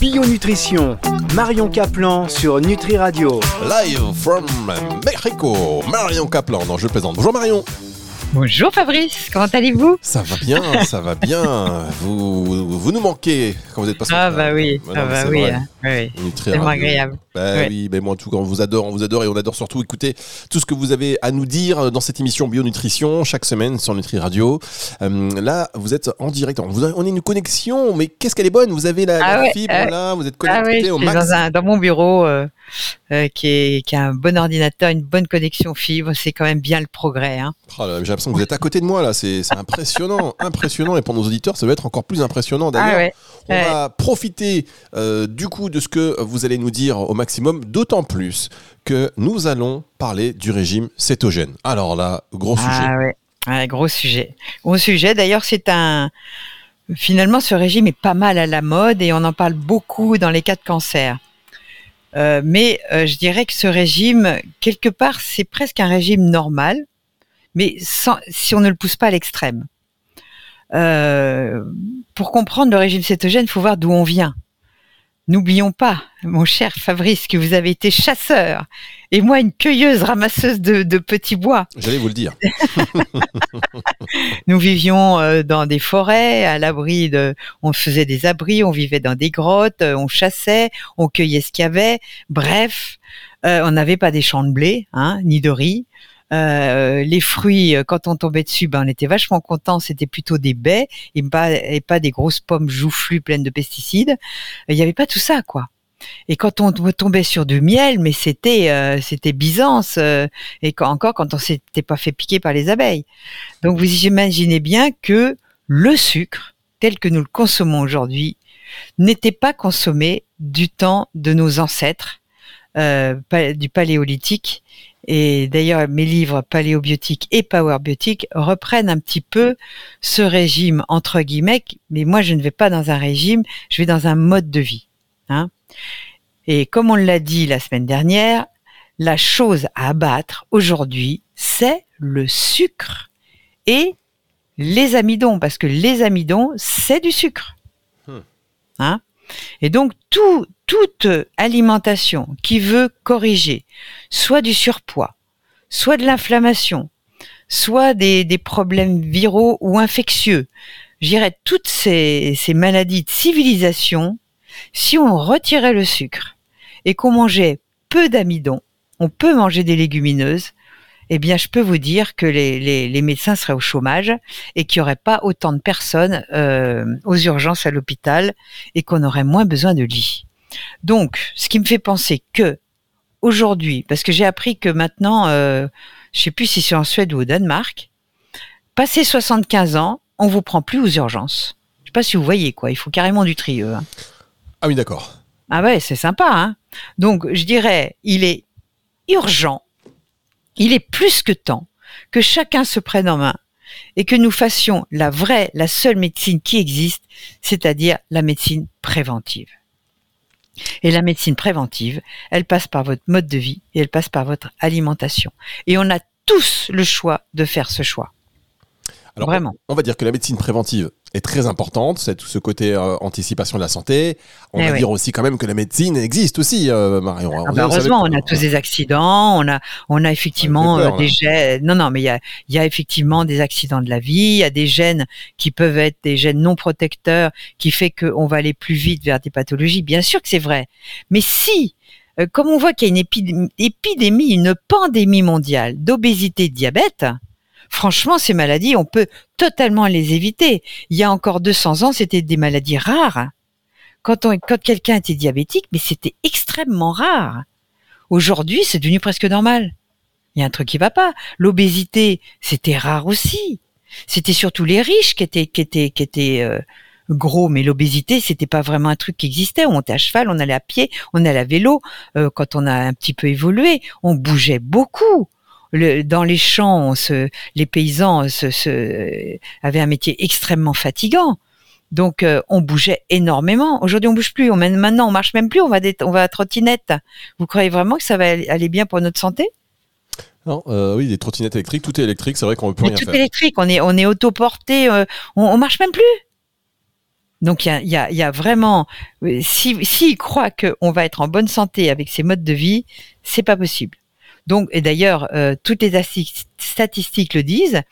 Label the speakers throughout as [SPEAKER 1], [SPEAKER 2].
[SPEAKER 1] Bio-nutrition, Marion Caplan sur Nutri Radio.
[SPEAKER 2] Live from Mexico, Marion Caplan. Non, je plaisante. Bonjour Marion.
[SPEAKER 3] Bonjour Fabrice, comment allez-vous?
[SPEAKER 2] Ça va bien, ça va bien. Vous, vous nous manquez quand vous êtes passé.
[SPEAKER 3] Ah bah oui, ah bah
[SPEAKER 2] c'est
[SPEAKER 3] oui, hein, oui.
[SPEAKER 2] On est très
[SPEAKER 3] tellement agréable.
[SPEAKER 2] Bah oui, mais moi en tout cas, on vous adore, on vous adore et on adore surtout écouter tout ce que vous avez à nous dire dans cette émission Bio-Nutrition chaque semaine sur Nutri Radio. Euh, là, vous êtes en direct. On, a- on est une connexion, mais qu'est-ce qu'elle est bonne? Vous avez la,
[SPEAKER 3] Ah
[SPEAKER 2] la
[SPEAKER 3] ouais,
[SPEAKER 2] fibre
[SPEAKER 3] euh,
[SPEAKER 2] là, vous êtes
[SPEAKER 3] Ah
[SPEAKER 2] connecté au max.
[SPEAKER 3] dans, un, dans mon bureau euh, euh, qui, est, qui a un bon ordinateur, une bonne connexion fibre, c'est quand même bien le progrès. Hein.
[SPEAKER 2] Oh J'ai l'impression que vous êtes à côté de moi là, c'est impressionnant, impressionnant. Et pour nos auditeurs, ça va être encore plus impressionnant d'ailleurs.
[SPEAKER 3] Ah ouais,
[SPEAKER 2] On
[SPEAKER 3] Ouais.
[SPEAKER 2] va profiter euh, du coup de ce que vous allez nous dire au maximum, d'autant plus que nous allons parler du régime cétogène. Alors là, gros sujet.
[SPEAKER 3] ah ouais. Ouais, gros sujet. Gros sujet. D'ailleurs, c'est un. Finalement, ce régime est pas mal à la mode et on en parle beaucoup dans les cas de cancer. Euh, mais euh, je dirais que ce régime, quelque part, c'est presque un régime normal, mais sans, si on ne le pousse pas à l'extrême. Euh, pour comprendre le régime cétogène, il faut voir d'où on vient. N'oublions pas, mon cher Fabrice, que vous avez été chasseur et moi une cueilleuse ramasseuse de, de petits bois.
[SPEAKER 2] J'allais vous le dire.
[SPEAKER 3] Nous vivions euh, dans des forêts, à l'abri de, on faisait des abris, on vivait dans des grottes, euh, on chassait, on cueillait ce qu'il y avait. Bref, euh, on n'avait pas des champs de blé, hein, ni de riz. Euh, les fruits, euh, quand on tombait dessus, ben on était vachement contents. C'était plutôt des baies et pas, des grosses pommes joufflues pleines de pesticides. Il n'y avait pas tout ça, quoi. Et quand on tombait sur du miel, mais c'était euh, c'était Byzance euh, et quand, encore quand on s'était pas fait piquer par les abeilles. Donc vous imaginez bien que le sucre, tel que nous le consommons aujourd'hui, n'était pas consommé du temps de nos ancêtres euh, du paléolithique. Et d'ailleurs, mes livres paléobiotiques et powerbiotiques reprennent un petit peu ce régime entre guillemets. Mais moi, je ne vais pas dans un régime, je vais dans un mode de vie. Hein. Et comme on l'a dit la semaine dernière, la chose à abattre aujourd'hui, c'est le sucre et les amidons, parce que les amidons, c'est du sucre.
[SPEAKER 2] Hmm.
[SPEAKER 3] Hein? Et donc, tout, toute alimentation qui veut corriger soit du surpoids, soit de l'inflammation, soit des, problèmes viraux ou infectieux, je toutes ces, ces maladies de civilisation, si on retirait le sucre et qu'on mangeait peu d'amidon, on peut manger des légumineuses, eh bien, je peux vous dire que les, les, les médecins seraient au chômage et qu'il n'y aurait pas autant de personnes euh, aux urgences à l'hôpital et qu'on aurait moins besoin de lits. Donc, ce qui me fait penser que aujourd'hui, parce que j'ai appris que maintenant, euh, je sais plus si c'est en Suède ou au Danemark, passé 75 ans, on vous prend plus aux urgences. Je sais pas si vous voyez quoi, il faut carrément du trieux. hein.
[SPEAKER 2] Ah oui, d'accord.
[SPEAKER 3] Ah ouais, c'est sympa. Hein Donc, je dirais, il est urgent, il est plus que temps que chacun se prenne en main et que nous fassions la vraie, la seule médecine qui existe, c'est-à-dire la médecine préventive. Et la médecine préventive, elle passe par votre mode de vie et elle passe par votre alimentation. Et on a tous le choix de faire ce choix.
[SPEAKER 2] Alors,
[SPEAKER 3] Vraiment.
[SPEAKER 2] On va dire que la médecine préventive est très importante, c'est tout ce côté euh, anticipation de la santé. On
[SPEAKER 3] Eh
[SPEAKER 2] va
[SPEAKER 3] oui.
[SPEAKER 2] dire aussi quand même que la médecine existe aussi, euh, Marion.
[SPEAKER 3] Ah
[SPEAKER 2] On-
[SPEAKER 3] bah heureusement, on a tous des accidents, on a, on a effectivement
[SPEAKER 2] peur,
[SPEAKER 3] euh, des gènes. Non, non, mais il y a, il y a effectivement des accidents de la vie, il y a des gènes qui peuvent être des gènes non protecteurs, qui fait qu'on va aller plus vite vers des pathologies. Bien sûr que c'est vrai. Mais si, euh, comme on voit qu'il y a une épidémie, une pandémie mondiale d'obésité et de diabète, franchement, ces maladies, on peut totalement les éviter. Il y a encore 200 ans, c'était des maladies rares. Quand, quand quelqu'un était diabétique, mais c'était extrêmement rare. Aujourd'hui, c'est devenu presque normal. Il y a un truc qui va pas. L'obésité, c'était rare aussi. C'était surtout les riches qui étaient qui étaient qui étaient euh, gros, mais l'obésité, c'était pas vraiment un truc qui existait. On montait à cheval, on allait à pied, on allait à vélo. Euh, quand on a un petit peu évolué, on bougeait beaucoup. Le- dans les champs, se, les paysans se, se- avaient un métier extrêmement fatigant. Donc euh, on bougeait énormément. Aujourd'hui on bouge plus. On, maintenant on marche même plus. On va des, on va à trottinette. Vous croyez vraiment que ça va aller bien pour notre santé?
[SPEAKER 2] Non, euh, oui, des trottinettes électriques, tout est électrique, c'est vrai qu'on ne peut
[SPEAKER 3] Mais
[SPEAKER 2] rien
[SPEAKER 3] tout
[SPEAKER 2] faire.
[SPEAKER 3] électrique. On est on est autoporté. euh, on, on marche même plus. Donc il y a, il y, a, il y a vraiment, euh, si s'il croit qu'on va être en bonne santé avec ces modes de vie, c'est pas possible. Donc et d'ailleurs euh, toutes les statistiques le disent.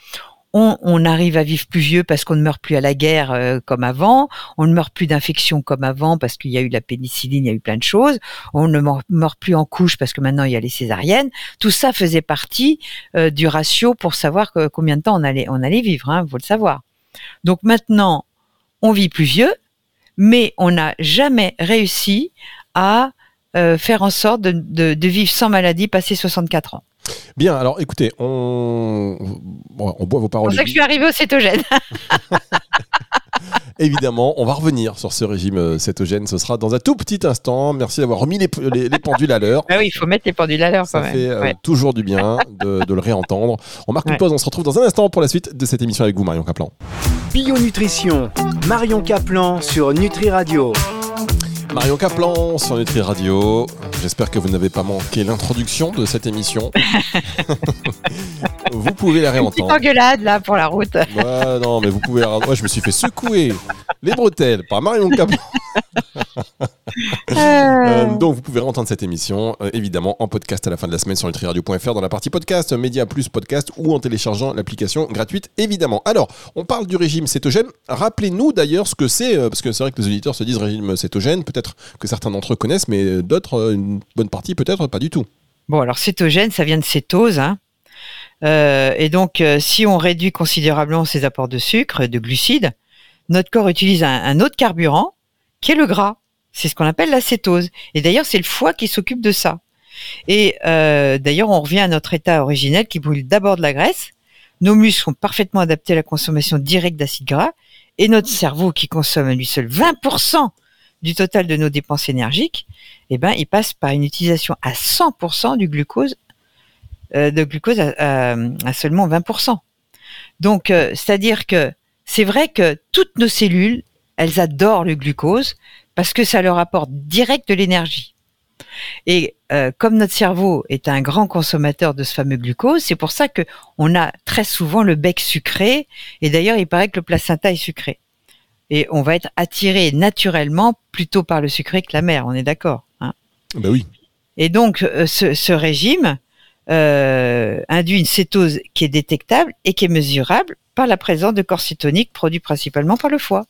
[SPEAKER 3] On, arrive à vivre plus vieux parce qu'on ne meurt plus à la guerre euh, comme avant, on ne meurt plus d'infections comme avant parce qu'il y a eu la pénicilline, il y a eu plein de choses, on ne meurt, plus en couche parce que maintenant il y a les césariennes. Tout ça faisait partie euh, du ratio pour savoir combien de temps on allait on allait vivre, hein, faut le savoir. Donc maintenant, on vit plus vieux, mais on n'a jamais réussi à euh, faire en sorte de, de- de vivre sans maladie passé 64 ans.
[SPEAKER 2] Bien, alors écoutez, on, bon, on boit vos
[SPEAKER 3] C'est
[SPEAKER 2] paroles.
[SPEAKER 3] pour ça que je suis arrivée au cétogène.
[SPEAKER 2] Évidemment, on va revenir sur ce régime euh, cétogène. Ce sera dans un tout petit instant. Merci d'avoir remis les, les- les pendules à l'heure.
[SPEAKER 3] Ah oui, il faut mettre les pendules à l'heure quand
[SPEAKER 2] Ça
[SPEAKER 3] même.
[SPEAKER 2] fait euh,
[SPEAKER 3] Ouais.
[SPEAKER 2] toujours du bien de, de le réentendre. On marque une pause, on se retrouve dans un instant pour la suite de cette émission avec vous, Marion Caplan.
[SPEAKER 1] Bio Nutrition, Marion Caplan sur Nutri Radio.
[SPEAKER 2] Marion Caplan sur Nutri Radio. J'espère que vous n'avez pas manqué l'introduction de cette émission. vous pouvez la
[SPEAKER 3] Une
[SPEAKER 2] réentendre.
[SPEAKER 3] engueulade là pour la route.
[SPEAKER 2] Ouais, non, mais vous pouvez la Moi, je me suis fait secouer les bretelles par Marion Caplan. Euh, donc vous pouvez entendre cette émission euh, évidemment en podcast à la fin de la semaine sur nutriradio.fr dans la partie podcast, média plus podcast ou en téléchargeant l'application gratuite évidemment. Alors on parle du régime cétogène. Rappelez-nous d'ailleurs ce que c'est euh, parce que c'est vrai que les auditeurs se disent régime cétogène. Peut-être que certains d'entre eux connaissent, mais euh, d'autres, euh, une bonne partie peut-être pas du tout.
[SPEAKER 3] Bon, alors cétogène, ça vient de cétose. Hein. Euh, et donc, euh, si on réduit considérablement ses apports de sucre de glucides, notre corps utilise un, un autre carburant qui est le gras. C'est ce qu'on appelle la cétose. Et d'ailleurs, c'est le foie qui s'occupe de ça. Et euh, d'ailleurs, on revient à notre état originel qui brûle d'abord de la graisse. Nos muscles sont parfaitement adaptés à la consommation directe d'acides gras. Et notre cerveau, qui consomme à lui seul 20% du total de nos dépenses énergiques, eh ben, il passe par une utilisation à 100% du glucose, euh, de glucose à seulement 20%. Donc, euh, c'est-à-dire que c'est vrai que toutes nos cellules, elles adorent le glucose parce que ça leur apporte direct de l'énergie. Et euh, comme notre cerveau est un grand consommateur de ce fameux glucose, c'est pour ça que on a très souvent le bec sucré. Et d'ailleurs, il paraît que le placenta est sucré. Et on va être attiré naturellement plutôt par le sucré que la mer. On est d'accord. hein
[SPEAKER 2] Bah oui.
[SPEAKER 3] et donc, euh, ce, ce régime euh, induit une cétose qui est détectable et qui est mesurable par la présence de corps cétoniques produits principalement par le foie.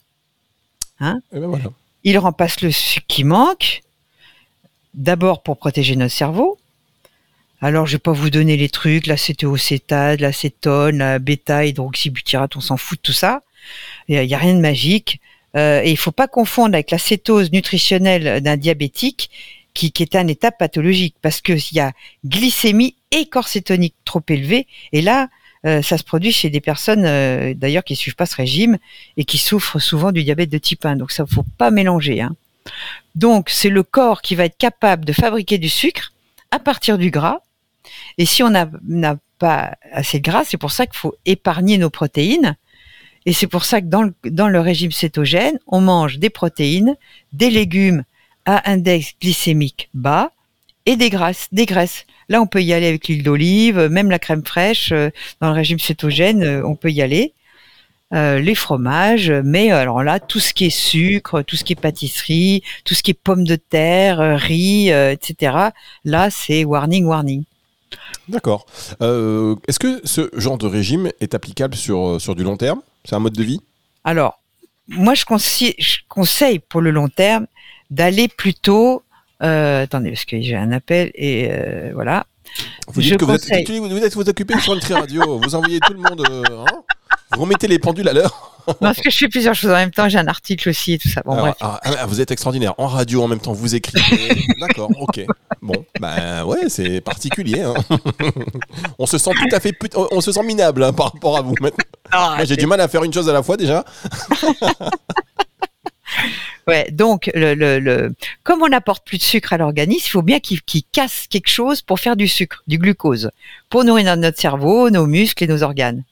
[SPEAKER 2] Et ben voilà.
[SPEAKER 3] Il remplace le sucre qui manque, d'abord pour protéger notre cerveau. Alors, je vais pas vous donner les trucs, l'acétocétade, l'acétone, la bêta-hydroxybutyrate, on s'en fout de tout ça. Il n'y a, rien de magique. Euh, et il faut pas confondre avec la cétose nutritionnelle d'un diabétique qui, qui est un état pathologique parce qu'il y a glycémie et corps cétonique trop élevé. Et là, euh, ça se produit chez des personnes euh, d'ailleurs qui suivent pas ce régime et qui souffrent souvent du diabète de type 1. Donc ça, faut pas mélanger. Hein. Donc c'est le corps qui va être capable de fabriquer du sucre à partir du gras. Et si on n'a pas assez de gras, c'est pour ça qu'il faut épargner nos protéines. Et c'est pour ça que dans le, dans le régime cétogène, on mange des protéines, des légumes à index glycémique bas et des graisses. Des graisses. Là, on peut y aller avec l'huile d'olive, même la crème fraîche. euh, Dans le régime cétogène, euh, on peut y aller. Euh, les fromages, mais alors là, tout ce qui est sucre, tout ce qui est pâtisserie, tout ce qui est pommes de terre, riz, euh, etc. Là, c'est warning, warning.
[SPEAKER 2] D'accord. Euh, Est-ce que ce genre de régime est applicable sur, sur du long terme? C'est un mode de vie?
[SPEAKER 3] Alors, moi, je conseille pour le long terme d'aller plutôt. Euh, attendez, parce que j'ai un appel et euh, voilà.
[SPEAKER 2] Vous
[SPEAKER 3] Je
[SPEAKER 2] dites que vous êtes, vous êtes vous occupez sur Nutri Radio, vous envoyez tout le monde, euh, hein vous remettez les pendules à l'heure.
[SPEAKER 3] Non, parce que je fais plusieurs choses en même temps. J'ai un article aussi et tout ça. Bon,
[SPEAKER 2] Alors,
[SPEAKER 3] bref.
[SPEAKER 2] ah, ah, vous êtes extraordinaire. En radio, en même temps, vous écrivez. D'accord, ok. Bon, ben ouais, c'est particulier. hein. on se sent tout à fait, put- on se sent minable hein, par rapport à vous. maintenant.
[SPEAKER 3] Ah,
[SPEAKER 2] j'ai du mal à faire une chose à la fois déjà.
[SPEAKER 3] Ouais, donc le, le, comme on n'apporte plus de sucre à l'organisme, il faut bien qu'il casse quelque chose pour faire du sucre, du glucose, pour nourrir notre cerveau, nos muscles et nos organes.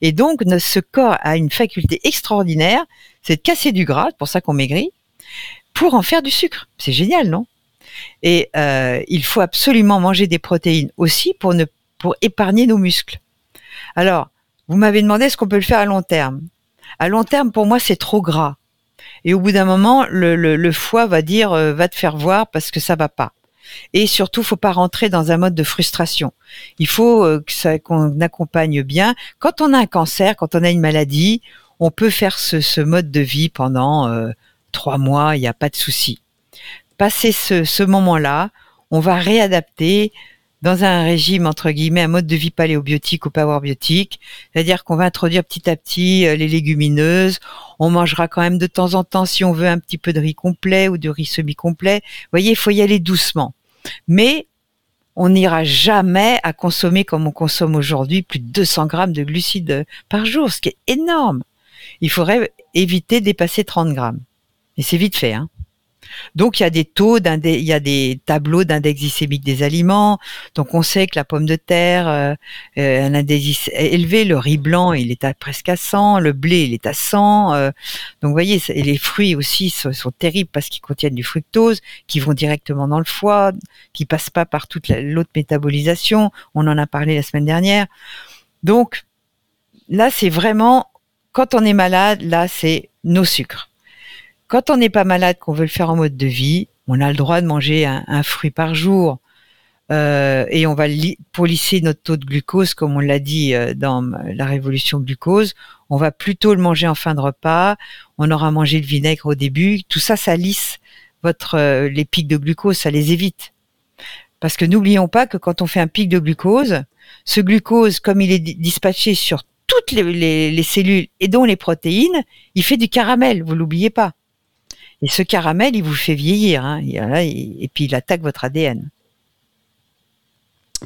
[SPEAKER 3] Et donc, ce corps a une faculté extraordinaire, c'est de casser du gras, c'est pour ça qu'on maigrit, pour en faire du sucre. C'est génial, non? Et euh, il faut absolument manger des protéines aussi pour ne pour épargner nos muscles. Alors, vous m'avez demandé est-ce qu'on peut le faire à long terme? À long terme, pour moi, c'est trop gras. Et au bout d'un moment, le, foie va dire euh, va te faire voir parce que ça va pas. Et surtout, faut pas rentrer dans un mode de frustration. Il faut euh, qu'on accompagne bien. Quand on a un cancer, quand on a une maladie, on peut faire ce, mode de vie pendant euh, trois mois. Il n'y a pas de souci. Passer ce moment-là, on va réadapter dans un régime entre guillemets, un mode de vie paléobiotique ou powerbiotique, c'est-à-dire qu'on va introduire petit à petit euh, les légumineuses. On mangera quand même de temps en temps, si on veut, un petit peu de riz complet ou de riz semi-complet. Vous voyez, il faut y aller doucement. Mais on n'ira jamais à consommer comme on consomme aujourd'hui plus de 200 grammes de glucides par jour, ce qui est énorme. Il faudrait éviter de dépasser 30 grammes. Et c'est vite fait. Hein. Donc il y a des taux, il y a des tableaux d'index glycémique des aliments. Donc on sait que la pomme de terre, euh, euh, un indice élevé, le riz blanc, il est à presque à 100, le blé, il est à 100. euh, donc vous voyez, et les fruits aussi sont, sont terribles parce qu'ils contiennent du fructose, qui vont directement dans le foie, qui passent pas par toute la- l'autre métabolisation. On en a parlé la semaine dernière. Donc là, c'est vraiment quand on est malade, là, c'est nos sucres. Quand on n'est pas malade, qu'on veut le faire en mode de vie, on a le droit de manger un, fruit par jour. Euh, et on va pour lisser notre taux de glucose, comme on l'a dit euh, dans la révolution glucose, on va plutôt le manger en fin de repas. On aura mangé le vinaigre au début. Tout ça, ça lisse votre euh, les pics de glucose, ça les évite. Parce que n'oublions pas que quand on fait un pic de glucose, ce glucose, comme il est di- dispatché sur toutes les, les- les cellules et dont les protéines, il fait du caramel. Vous l'oubliez pas. Et ce caramel, il vous fait vieillir. Hein, et, puis il attaque votre ADN.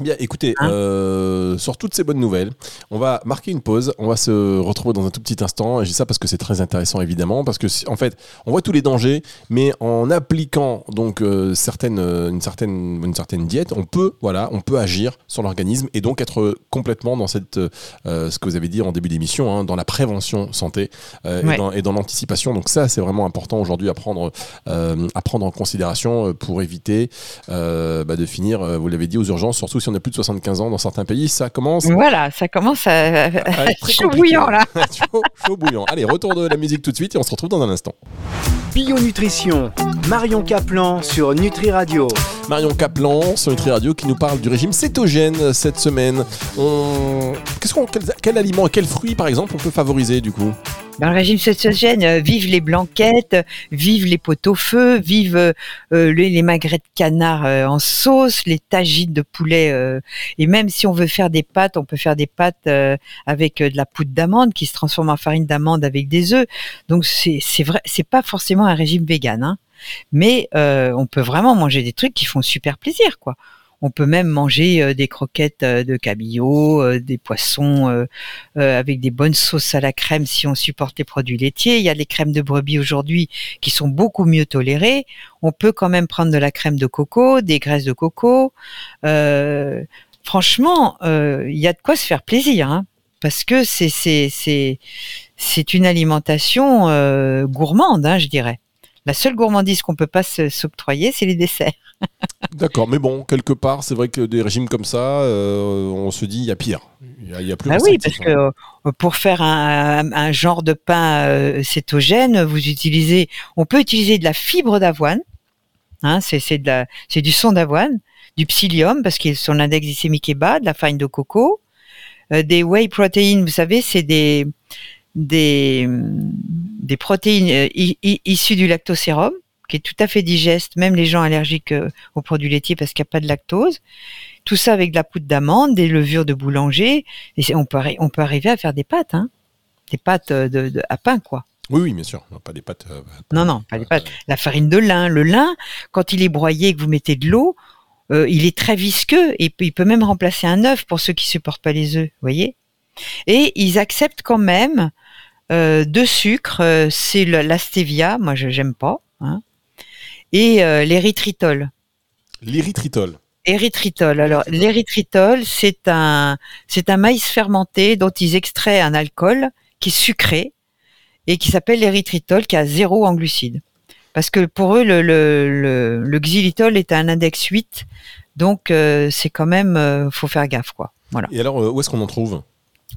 [SPEAKER 2] Bien, écoutez,
[SPEAKER 3] Hein
[SPEAKER 2] euh, sur toutes ces bonnes nouvelles, on va marquer une pause. On va se retrouver dans un tout petit instant. Et je dis ça parce que c'est très intéressant, évidemment, parce que en fait, on voit tous les dangers, mais en appliquant donc euh, certaines, euh, une certaine, une certaine diète, on peut, voilà, on peut agir sur l'organisme et donc être complètement dans cette, euh, ce que vous avez dit en début d'émission, hein, dans la prévention santé
[SPEAKER 3] Ouais.
[SPEAKER 2] et dans, l'anticipation. Donc ça, c'est vraiment important aujourd'hui à prendre, à prendre en considération pour éviter bah, de finir, vous l'avez dit, aux urgences, surtout si on a plus de 75 ans dans certains pays, ça commence
[SPEAKER 3] Voilà, ça commence à,
[SPEAKER 2] à être
[SPEAKER 3] chaud bouillant là.
[SPEAKER 2] chaud, chaud bouillant. Allez, retour de la musique tout de suite et on se retrouve dans un instant.
[SPEAKER 1] Bio Nutrition, Marion Caplan sur Nutri Radio.
[SPEAKER 2] Marion Caplan sur Nutri Radio qui nous parle du régime cétogène cette semaine. On... Qu'est-ce qu'on, quel, quel aliment, quel fruit par exemple on peut favoriser du coup?
[SPEAKER 3] Dans le régime cétogène, euh, vive les blanquettes, euh, vive les pot-au-feu, vive euh, euh, les, les magrets de canard euh, en sauce, les tagines de poulet. euh, et même si on veut faire des pâtes, on peut faire des pâtes euh, avec de la poudre d'amande qui se transforme en farine d'amande avec des œufs. Donc c'est vrai, c'est pas forcément un régime vegan, hein. mais on peut vraiment manger des trucs qui font super plaisir, quoi. On peut même manger euh, des croquettes euh, de cabillaud, euh, des poissons avec des bonnes sauces à la crème si on supporte les produits laitiers. Il y a les crèmes de brebis aujourd'hui qui sont beaucoup mieux tolérées. On peut quand même prendre de la crème de coco, des graisses de coco. Franchement, il y a de quoi se faire plaisir, hein, parce que c'est une alimentation gourmande, hein, je dirais. La seule gourmandise qu'on peut pas s'octroyer, c'est les desserts.
[SPEAKER 2] D'accord, mais bon, quelque part, c'est vrai que des régimes comme ça, euh, on se dit il y a pire. Il y a, il y a plus
[SPEAKER 3] Ah oui, parce que euh, pour faire un, un genre de pain euh, cétogène, vous utilisez, on peut utiliser de la fibre d'avoine, hein, c'est du son d'avoine, du psyllium parce que son index glycémique est bas, de la farine de coco, euh, des whey protein, vous savez, c'est des des des protéines euh, issues du lactosérum qui est tout à fait digeste, même les gens allergiques euh, aux produits laitiers parce qu'il n'y a pas de lactose. Tout ça avec de la poudre d'amande, des levures de boulanger, et on peut, on peut arriver à faire des pâtes, hein. Des pâtes euh, de, de- à pain, quoi.
[SPEAKER 2] Oui, oui, bien sûr. Non, pas des pâtes. euh,
[SPEAKER 3] Non, non, pas des pâtes. La farine de lin. Le lin, quand il est broyé et que vous mettez de l'eau, euh, il est très visqueux et il peut même remplacer un œuf pour ceux qui supportent pas les œufs, vous voyez. Et ils acceptent quand même euh, deux sucres, euh, c'est la stevia, moi je j'aime pas, hein, et euh, l'érythritol.
[SPEAKER 2] L'érythritol.
[SPEAKER 3] Érythritol. Alors, l'érythritol, c'est un, c'est un maïs fermenté dont ils extraient un alcool qui est sucré et qui s'appelle l'érythritol, qui a zéro en glucides. Parce que pour eux, le, le, le, le xylitol est à un index 8, donc euh, c'est quand même, euh, faut faire gaffe, quoi. Voilà.
[SPEAKER 2] Et alors, où est-ce qu'on en trouve?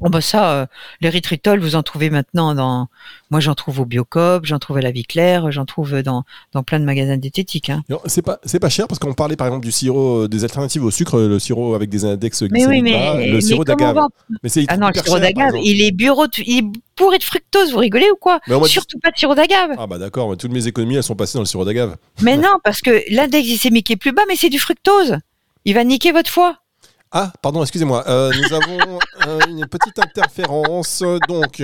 [SPEAKER 3] Oh bah ça, euh, l'érythritol, vous en trouvez maintenant dans. Moi, j'en trouve au Biocop, j'en trouve à la Vie Claire, j'en trouve dans, dans plein de magasins diététiques. Hein.
[SPEAKER 2] Non, C'est pas, c'est pas cher parce qu'on parlait par exemple du sirop, euh, des alternatives au sucre, le sirop avec des index
[SPEAKER 3] Mais oui,
[SPEAKER 2] glycémiques
[SPEAKER 3] mais,
[SPEAKER 2] bas, le
[SPEAKER 3] mais
[SPEAKER 2] sirop d'agave.
[SPEAKER 3] va-
[SPEAKER 2] Mais c'est
[SPEAKER 3] Ah non, le sirop d'agave, il est bureau, de- il est bourré de fructose. Vous rigolez ou quoi?
[SPEAKER 2] Mais dit-
[SPEAKER 3] Surtout pas de sirop d'agave.
[SPEAKER 2] Ah bah d'accord, mais toutes mes économies elles sont passées dans le sirop d'agave.
[SPEAKER 3] Mais non, parce que l'index glycémique est plus bas, mais c'est du fructose. Il va niquer votre foie.
[SPEAKER 2] Ah, pardon, excusez-moi. Euh, nous avons euh, une petite interférence, donc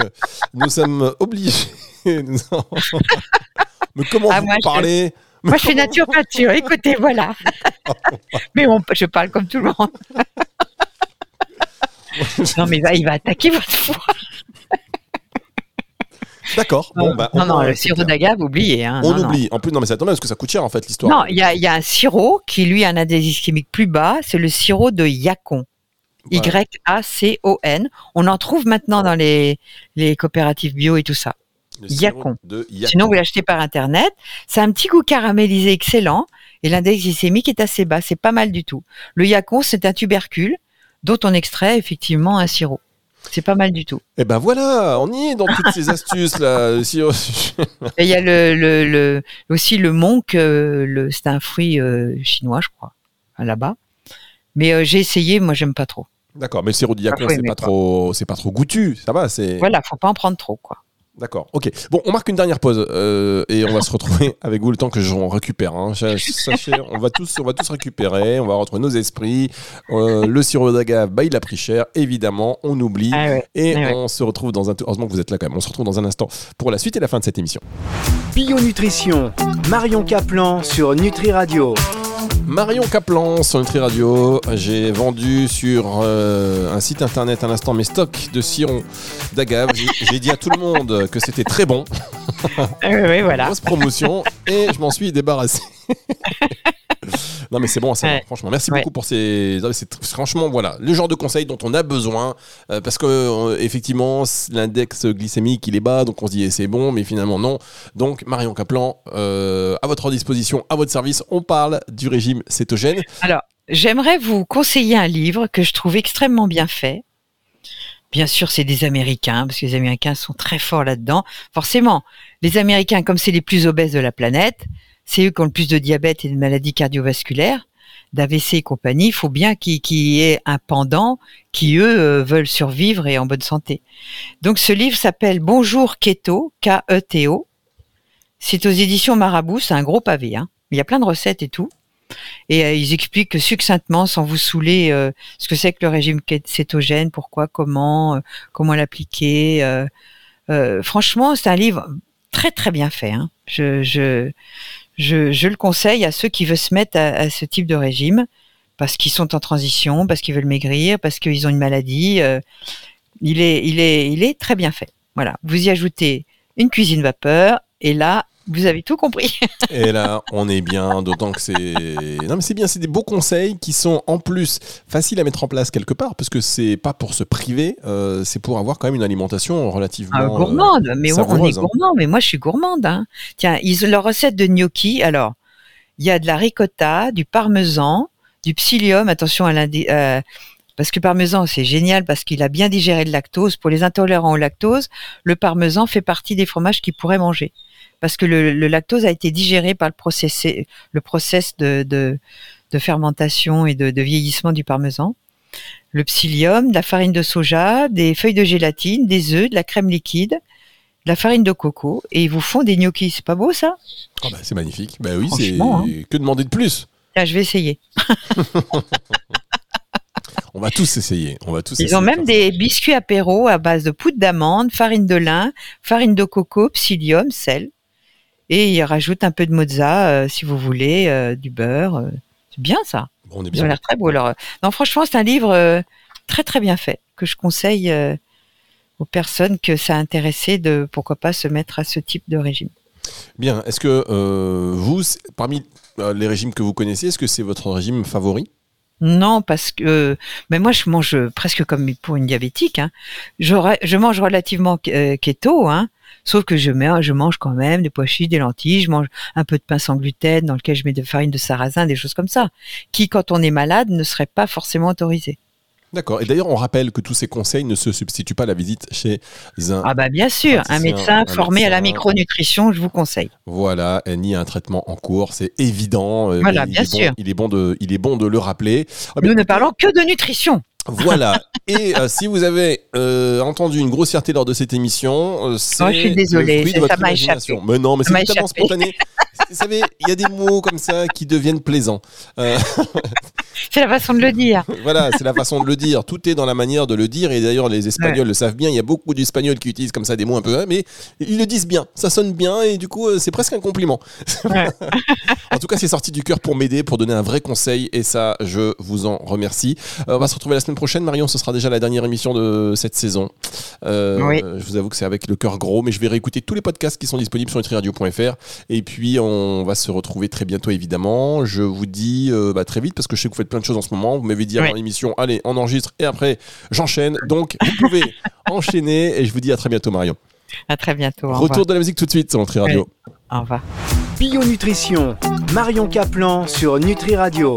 [SPEAKER 2] nous sommes obligés. nous Mais comment
[SPEAKER 3] Ah,
[SPEAKER 2] vous
[SPEAKER 3] moi, je-
[SPEAKER 2] parlez
[SPEAKER 3] Moi, je fais naturopathie. Écoutez, voilà. mais on- je parle comme tout le monde. non, mais il va, il va attaquer votre foie.
[SPEAKER 2] D'accord. Bon, bah,
[SPEAKER 3] non,
[SPEAKER 2] on-
[SPEAKER 3] non, le sirop d'agave, oubliez. Hein,
[SPEAKER 2] On
[SPEAKER 3] non, non.
[SPEAKER 2] oublie. En plus, non, mais ça tombe parce que ça coûte cher en fait l'histoire.
[SPEAKER 3] Non, il y a, il y a un sirop qui, lui, a un index glycémique plus bas. C'est le sirop de Yacon.
[SPEAKER 2] Voilà.
[SPEAKER 3] Y-A-C-O-N. On en trouve maintenant dans les, les coopératives bio et tout ça.
[SPEAKER 2] Le sirop
[SPEAKER 3] Yacon.
[SPEAKER 2] De Yacon.
[SPEAKER 3] Sinon, vous l'achetez par Internet. C'est un petit goût caramélisé excellent et l'index glycémique est assez bas. C'est pas mal du tout. Le Yacon, c'est un tubercule dont on extrait effectivement un sirop. C'est pas mal du tout.
[SPEAKER 2] Eh ben voilà, on y est dans toutes ces astuces là.
[SPEAKER 3] Et il y a le, le, le- aussi le monk, euh, le, c'est un fruit euh, chinois, je crois, hein, là-bas. Mais euh, j'ai essayé, moi j'aime pas trop.
[SPEAKER 2] D'accord, mais le sirop c'est pas. trop, c'est pas trop goûtu. Ça va, c'est.
[SPEAKER 3] Voilà, faut pas en prendre trop, quoi.
[SPEAKER 2] D'accord. Ok. Bon, on marque une dernière pause euh, et on va se retrouver avec vous le temps que j'en récupère. Hein. Sa- Sachez, on va tous, on va tous récupérer. On va retrouver nos esprits. Euh, le sirop d'agave, bah, il a pris cher. Évidemment, on oublie.
[SPEAKER 3] Ah ouais.
[SPEAKER 2] Et
[SPEAKER 3] ouais.
[SPEAKER 2] on se retrouve dans un. Heureusement que vous êtes là quand même. On se retrouve dans un instant pour la suite et la fin de cette émission.
[SPEAKER 1] Bio Nutrition, Marion Caplan sur Nutri Radio.
[SPEAKER 2] Marion Caplan sur Nutri Radio. J'ai vendu sur euh, un site internet à l'instant mes stocks de sirop d'agave. J'ai- J'ai dit à tout le monde que c'était très bon.
[SPEAKER 3] Oui, oui, voilà.
[SPEAKER 2] Grosse promotion et je m'en suis débarrassé. non mais c'est bon savoir,
[SPEAKER 3] Ouais.
[SPEAKER 2] franchement. Merci
[SPEAKER 3] Ouais.
[SPEAKER 2] beaucoup pour ces. c'est- Franchement, voilà, le genre de conseils dont on a besoin euh, parce que euh, effectivement l'index glycémique il est bas, donc on se dit eh, c'est bon, mais finalement non. Donc Marion Caplan, euh, à votre disposition, à votre service, on parle du régime cétogène.
[SPEAKER 3] Alors, j'aimerais vous conseiller un livre que je trouve extrêmement bien fait. Bien sûr, c'est des Américains, parce que les Américains sont très forts là-dedans. Forcément, les Américains, comme c'est les plus obèses de la planète, c'est eux qui ont le plus de diabète et de maladies cardiovasculaires, d'AVC et compagnie. Il faut bien qu'il y ait un pendant qui, eux, euh, veulent survivre et en bonne santé. Donc, ce livre s'appelle Bonjour Keto, K-E-T-O. C'est aux éditions Marabout, c'est un gros pavé. Hein. Il y a plein de recettes et tout. Et euh, ils expliquent succinctement, sans vous saouler, euh, ce que c'est que le régime cétogène, pourquoi, comment, euh, comment l'appliquer. franchement, c'est un livre très très bien fait. hein. Je, je, je, je le conseille à ceux qui veulent se mettre à, à ce type de régime, parce qu'ils sont en transition, parce qu'ils veulent maigrir, parce qu'ils ont une maladie. il, est, il, est, il est très bien fait. Voilà, vous y ajoutez une cuisine vapeur, et là, vous avez tout compris.
[SPEAKER 2] Et là, on est bien, d'autant que c'est. Non, mais c'est bien, c'est des beaux conseils qui sont en plus faciles à mettre en place quelque part, parce que c'est pas pour se priver, euh, c'est pour avoir quand même une alimentation relativement.
[SPEAKER 3] Ah,
[SPEAKER 2] euh,
[SPEAKER 3] gourmande, mais on- on est
[SPEAKER 2] hein.
[SPEAKER 3] gourmand, mais moi je suis gourmande. Hein. Tiens, ils ont leur recette de gnocchi. Alors, il y a de la ricotta, du parmesan, du psyllium. Attention à l'indi- euh, parce que le parmesan c'est génial parce qu'il a bien digéré le lactose. Pour les intolérants au lactose, le parmesan fait partie des fromages qu'ils pourraient manger parce que le, le lactose a été digéré par le process, le process de, de, de fermentation et de, de vieillissement du parmesan. Le psyllium, de la farine de soja, des feuilles de gélatine, des œufs, de la crème liquide, de la farine de coco, et ils vous font des gnocchis. C'est pas beau ça?
[SPEAKER 2] Ah bah, c'est magnifique. Bah oui, c'est.
[SPEAKER 3] Hein.
[SPEAKER 2] Que demander de plus?
[SPEAKER 3] Tiens, je vais essayer.
[SPEAKER 2] On va tous essayer. On va tous
[SPEAKER 3] Ils
[SPEAKER 2] essayer
[SPEAKER 3] ont même des biscuits apéro à base de poudre d'amande, farine de lin, farine de coco, psyllium, sel. Et ils rajoutent un peu de mozza, euh, si vous voulez, euh, du beurre. euh. C'est bien ça.
[SPEAKER 2] ça. Bon, on est
[SPEAKER 3] Ils ont
[SPEAKER 2] bien.
[SPEAKER 3] l'air très beaux. Alors, non, franchement, c'est un livre très très bien fait que je conseille aux personnes que ça a intéressé de pourquoi pas se mettre à ce type de régime.
[SPEAKER 2] Bien. Est-ce que vous, parmi les régimes que vous connaissez, est-ce que c'est votre régime favori?
[SPEAKER 3] Non, parce que mais moi je mange presque comme pour une diabétique. Hein. Je, mange relativement keto, hein, sauf que je, mets, je mange quand même des pois chiches, des lentilles, je mange un peu de pain sans gluten dans lequel je mets de farine de sarrasin, des choses comme ça, qui quand on est malade ne seraient pas forcément autorisées.
[SPEAKER 2] D'accord. Et d'ailleurs, on rappelle que tous ces conseils ne se substituent pas à la visite chez un.
[SPEAKER 3] Ah bah bien sûr, un médecin
[SPEAKER 2] un
[SPEAKER 3] formé à la micronutrition, je vous conseille.
[SPEAKER 2] Voilà, ni un traitement en cours, c'est évident. euh,
[SPEAKER 3] Voilà,
[SPEAKER 2] mais il
[SPEAKER 3] bien
[SPEAKER 2] est bon-
[SPEAKER 3] sûr.
[SPEAKER 2] il est bon de, il est bon de le rappeler. Ah,
[SPEAKER 3] Nous ne parlons que de nutrition.
[SPEAKER 2] Voilà. Et euh, si vous avez euh, entendu une grossièreté lors de cette émission, euh, c'est
[SPEAKER 3] Oh, je suis désolée, ça m'a échappé.
[SPEAKER 2] Mais non, mais c'est totalement spontané. Vous savez, il y a des mots comme ça qui deviennent plaisants. Euh,
[SPEAKER 3] C'est la façon de le dire.
[SPEAKER 2] voilà, c'est la façon de le dire. Tout est dans la manière de le dire. Et d'ailleurs, les Espagnols le savent bien. Il y a beaucoup d'Espagnols qui utilisent comme ça des mots un peu, hein, mais ils le disent bien. Ça sonne bien et du coup, euh, c'est presque un compliment.
[SPEAKER 3] Ouais.
[SPEAKER 2] En tout cas, c'est sorti du cœur pour m'aider, pour donner un vrai conseil. Et ça, je vous en remercie. Euh, on va se retrouver la semaine prochaine, Marion. Ce sera déjà la dernière émission de cette saison. Euh,
[SPEAKER 3] Oui.
[SPEAKER 2] Je vous avoue que c'est avec le cœur gros, mais je vais réécouter tous les podcasts qui sont disponibles sur nutriradio.fr. Et puis, on va se retrouver très bientôt, évidemment. Je vous dis euh, bah, très vite parce que je sais que vous faites plein de choses en ce moment. Vous m'avez dit avant
[SPEAKER 3] Oui.
[SPEAKER 2] l'émission, allez, on enregistre et après, j'enchaîne. Donc, vous pouvez enchaîner. Et je vous dis à très bientôt, Marion.
[SPEAKER 3] À très bientôt. Au revoir.
[SPEAKER 2] Retour de la musique tout de suite sur Nutri Radio.
[SPEAKER 3] Au revoir.
[SPEAKER 1] Bio Nutrition, Marion Caplan sur Nutri Radio.